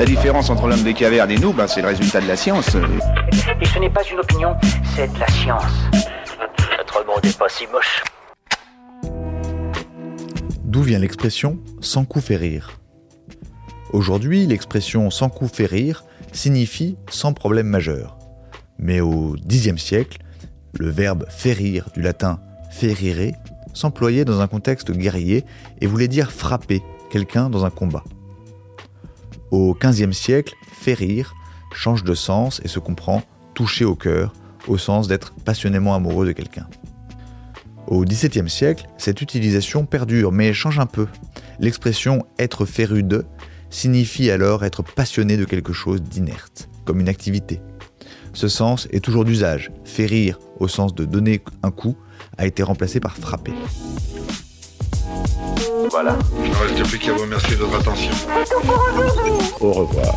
La différence entre l'homme des cavernes et nous, ben, c'est le résultat de la science. Et ce n'est pas une opinion, c'est de la science. Notre monde n'est pas si moche. D'où vient l'expression sans coup fait rire Aujourd'hui, l'expression sans coup fait rire signifie sans problème majeur. Mais au Xe siècle, le verbe rire du latin ferire s'employait dans un contexte guerrier et voulait dire frapper quelqu'un dans un combat. Au XVe siècle, rire change de sens et se comprend toucher au cœur, au sens d'être passionnément amoureux de quelqu'un. Au XVIIe siècle, cette utilisation perdure, mais change un peu. L'expression être féru de signifie alors être passionné de quelque chose d'inerte, comme une activité. Ce sens est toujours d'usage. Férir, au sens de donner un coup, a été remplacé par frapper. Voilà. Il ne reste plus qu'à vous remercier de votre attention. Au revoir.